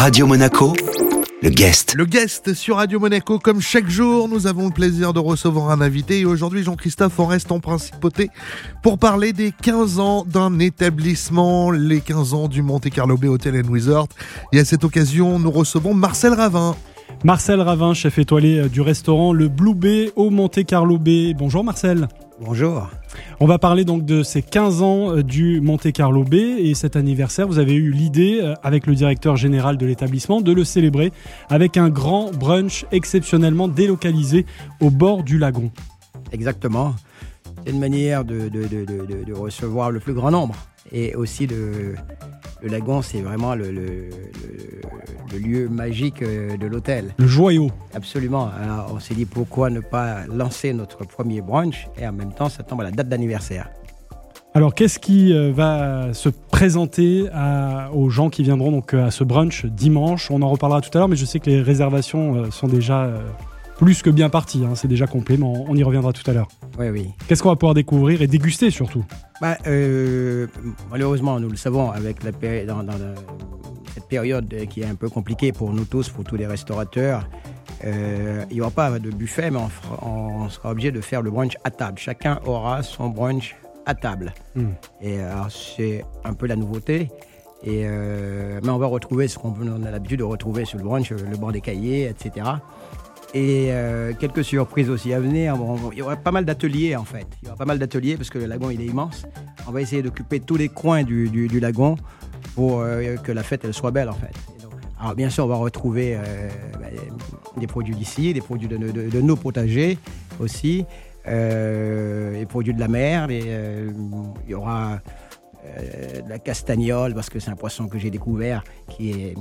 Radio Monaco, le guest. Le guest sur Radio Monaco, comme chaque jour, nous avons le plaisir de recevoir un invité et aujourd'hui Jean-Christophe en reste en principauté pour parler des 15 ans d'un établissement, les 15 ans du Monte Carlo Bay Hotel and Resort. Et à cette occasion, nous recevons Marcel Ravin. Marcel Ravin, chef étoilé du restaurant Le Blue Bay au Monte Carlo Bay. Bonjour Marcel. Bonjour. On va parler donc de ces 15 ans euh, du Monte Carlo Bay et cet anniversaire, vous avez eu l'idée euh, avec le directeur général de l'établissement de le célébrer avec un grand brunch exceptionnellement délocalisé au bord du lagon. Exactement. C'est une manière de, de, recevoir le plus grand nombre et aussi de, le lagon, c'est vraiment le, lieu magique euh, de l'hôtel. Le joyau. Absolument. Alors, on s'est dit pourquoi ne pas lancer notre premier brunch et en même temps, ça tombe à la date d'anniversaire. Alors, qu'est-ce qui euh, va se présenter aux gens qui viendront donc euh, à ce brunch dimanche? On en reparlera tout à l'heure, mais je sais que les réservations sont déjà plus que bien parties. Hein. C'est déjà complet, mais on y reviendra tout à l'heure. Oui, oui. Qu'est-ce qu'on va pouvoir découvrir et déguster surtout bah, euh, Malheureusement, nous le savons, avec la dans, cette période qui est un peu compliquée pour nous tous, pour tous les restaurateurs, euh, il n'y aura pas de buffet, mais on, sera obligé de faire le brunch à table. Chacun aura son brunch à table. Hmm. Et c'est un peu la nouveauté. Et, euh, mais on va retrouver ce qu'on a l'habitude de retrouver sur le brunch, le bord des cahiers, etc. Et euh, quelques surprises aussi à venir. il y aura pas mal d'ateliers en fait. Il y aura pas mal d'ateliers parce que le lagon il est immense. On va essayer d'occuper tous les coins du, lagon pour euh, que la fête elle soit belle en fait. alors bien sûr on va retrouver euh, bah, des produits d'ici, des produits de, nos potagers aussi, les produits de la mer. il y aura de la castagnole parce que c'est un poisson que j'ai découvert qui est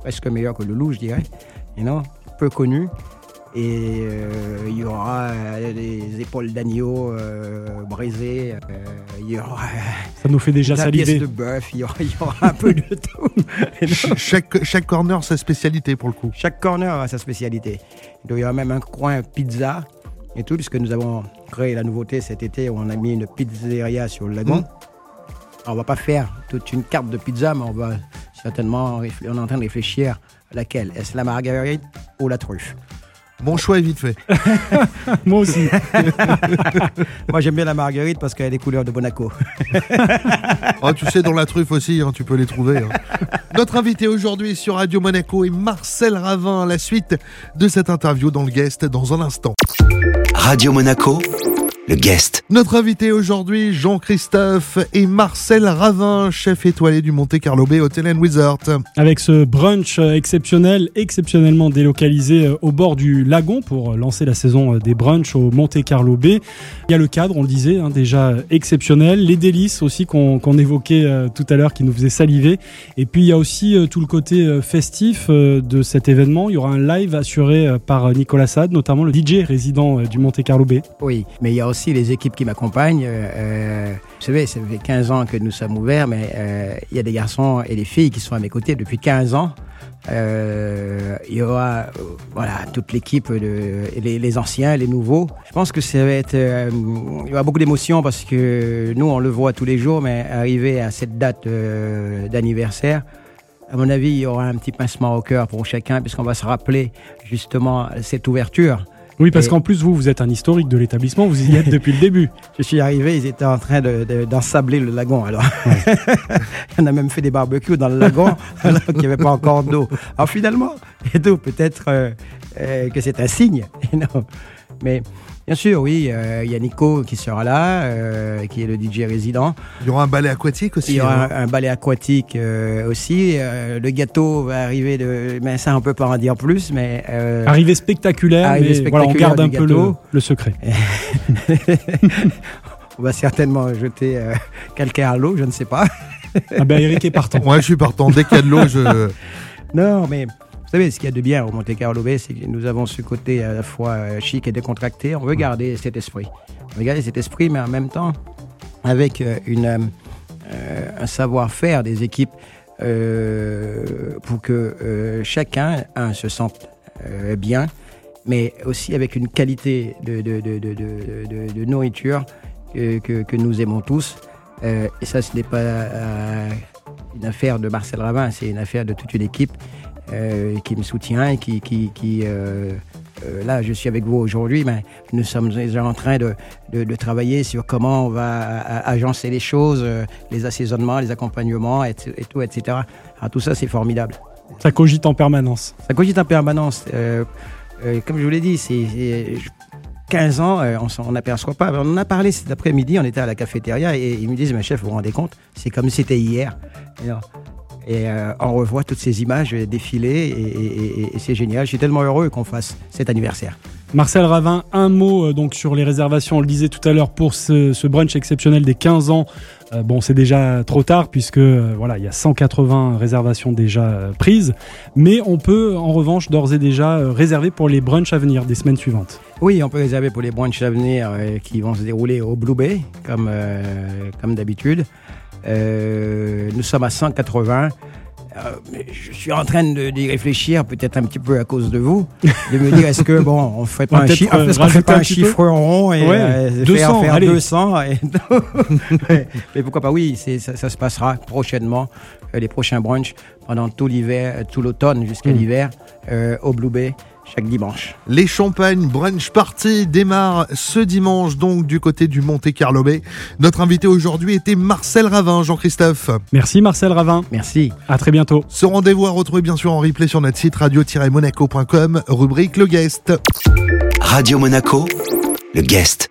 presque meilleur que le loup je dirais. Peu connu. Et euh, il y aura des épaules d'agneau euh, brisées. Euh, il y aura. Ça nous fait déjà la saliver. Pièce de bœuf. Il y, aura, un peu de tout. chaque, chaque corner sa spécialité pour le coup. Chaque corner a sa spécialité. Il y aura même un coin pizza et tout, puisque nous avons créé la nouveauté cet été où on a mis une pizzeria sur le lagon. Mmh. on va pas faire toute une carte de pizza, mais on va certainement, on est en train de réfléchir Laquelle Est-ce la marguerite ou la truffe Mon choix est vite fait. Moi aussi. Moi, j'aime bien la marguerite parce qu'elle a des couleurs de Monaco. oh, tu sais, dans la truffe aussi, hein, tu peux les trouver. Hein. Notre invité aujourd'hui sur Radio Monaco est Marcel Ravin. La suite de cette interview dans le guest dans un instant. Radio Monaco le guest. Notre invité aujourd'hui, Jean-Christophe et Marcel Ravin, chef étoilé du Monte Carlo Bay Hotel and Resort. Avec ce brunch exceptionnel, exceptionnellement délocalisé euh, au bord du lagon pour lancer la saison euh, des brunchs au Monte Carlo Bay. Il y a le cadre, on le disait, hein, déjà exceptionnel. Les délices aussi qu'on évoquait euh, tout à l'heure qui nous faisaient saliver. Et puis il y a aussi tout le côté festif de cet événement. Il y aura un live assuré par Nicolas Sade, notamment le DJ résident du Monte Carlo Bay. Oui, mais il y a aussi les équipes qui m'accompagnent. Euh, euh, vous savez, ça fait 15 ans que nous sommes ouverts, mais euh, il y a des garçons et des filles qui sont à mes côtés depuis 15 ans. il y aura voilà toute l'équipe les, les, anciens les nouveaux je pense que ça va être il y aura beaucoup d'émotions parce que nous on le voit tous les jours mais arriver à cette date d'anniversaire à mon avis il y aura un petit pincement au cœur pour chacun puisqu'on va se rappeler justement cette ouverture oui, parce qu'en plus, vous, vous êtes un historique de l'établissement, vous y êtes depuis le début. Je suis arrivé, ils étaient en train d'ensabler le lagon. Alors, on a même fait des barbecues dans le lagon, alors qu'il n'y avait pas encore d'eau. Alors finalement, et peut-être euh, euh, que c'est un signe. non. Mais Bien sûr, oui. Euh, il y a Nico qui sera là, euh, qui est le DJ résident. Il y aura un ballet aquatique aussi. Il y aura hein. un, ballet aquatique euh, aussi. le gâteau va arriver de. Mais ça, on peut pas en dire plus. Mais arrivée spectaculaire. mais spectaculaire on garde un peu le, secret. on va certainement jeter quelqu'un à l'eau, je ne sais pas. ah ben Eric est partant. Ouais, je suis partant. Dès qu'il y a de l'eau, je. Non, mais vous savez, ce qu'il y a de bien au Monte Carlo Bay, c'est que nous avons ce côté à la fois euh, chic et décontracté. On veut garder cet esprit. On veut garder cet esprit, mais en même temps, avec euh, une, euh, un savoir-faire des équipes pour que chacun se sente bien, mais aussi avec une qualité de, de, de, de nourriture que, que, nous aimons tous. et ça, ce n'est pas une affaire de Marcel Ravin, c'est une affaire de toute une équipe euh, qui me soutient, qui, qui, qui euh, euh, là, je suis avec vous aujourd'hui, mais nous sommes déjà en train de, de, de travailler sur comment on va agencer les choses, les assaisonnements, les accompagnements, et, et tout, etc. Alors, tout ça, c'est formidable. Ça cogite en permanence. Ça cogite en permanence. Comme je vous l'ai dit, c'est c'est 15 ans, on s'en aperçoit pas. On en a parlé cet après-midi, on était à la cafétéria et ils me disent, mais chef, vous vous rendez compte, c'est comme si c'était hier. Alors, et, euh, on revoit toutes ces images défiler et, et- et- et c'est génial. Je suis tellement heureux qu'on fasse cet anniversaire. Marcel Ravin, un mot euh, donc sur les réservations. On le disait tout à l'heure pour ce, ce brunch exceptionnel des 15 ans. Euh, bon, c'est déjà trop tard puisque euh, voilà, il y a 180 réservations déjà prises, mais on peut en revanche d'ores et déjà réserver pour les brunchs à venir des semaines suivantes. Oui, on peut réserver pour les brunchs à venir qui vont se dérouler au Blue Bay, comme, comme d'habitude. Euh, nous sommes à 180. Euh, mais je suis en train de- d'y réfléchir, peut-être un petit peu à cause de vous, de me dire est-ce que bon, on fait On pas un, chiffre, euh, fait pas un un petit chiffre rond et Ouais, euh, 200, faire, faire allez. 200 et- Mais pourquoi pas Oui, ça, ça se passera prochainement, euh, les prochains brunchs pendant tout l'hiver, euh, tout l'automne jusqu'à Mm. l'hiver euh, au Blue Bay chaque dimanche. Les Champagnes Brunch Party démarrent ce dimanche donc du côté du Monte Carlo Bay. Notre invité aujourd'hui était Marcel Ravin, Jean-Christophe. Merci Marcel Ravin. Merci. À très bientôt. Ce rendez-vous à retrouver bien sûr en replay sur notre site radio-monaco.com, rubrique Le Guest. Radio Monaco, le guest.